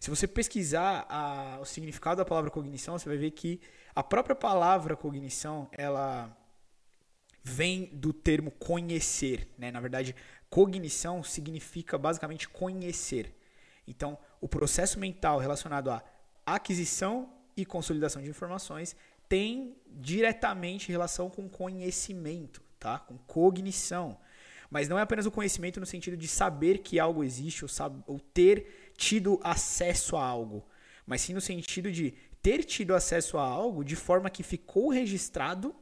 Se você pesquisar a, o significado da palavra cognição, você vai ver que a própria palavra cognição, ela vem do termo conhecer, né? Na verdade, cognição significa basicamente conhecer. Então, o processo mental relacionado à aquisição e consolidação de informações tem diretamente relação com conhecimento, tá? Com cognição. Mas não é apenas o conhecimento no sentido de saber que algo existe ou, ou ter tido acesso a algo, mas sim no sentido de ter tido acesso a algo de forma que ficou registrado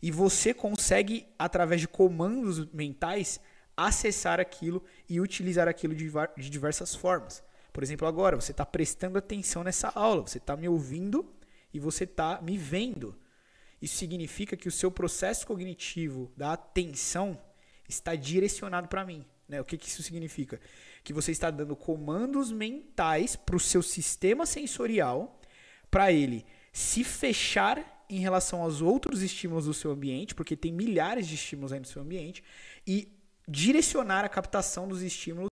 e você consegue, através de comandos mentais, acessar aquilo e utilizar aquilo de, de diversas formas. Por exemplo, agora você está prestando atenção nessa aula, você está me ouvindo e você está me vendo. Isso significa que o seu processo cognitivo da atenção está direcionado para mim. Né? O que, que isso significa? Que você está dando comandos mentais para o seu sistema sensorial para ele se fechar em relação aos outros estímulos do seu ambiente, porque tem milhares de estímulos aí no seu ambiente, e direcionar a captação dos estímulos.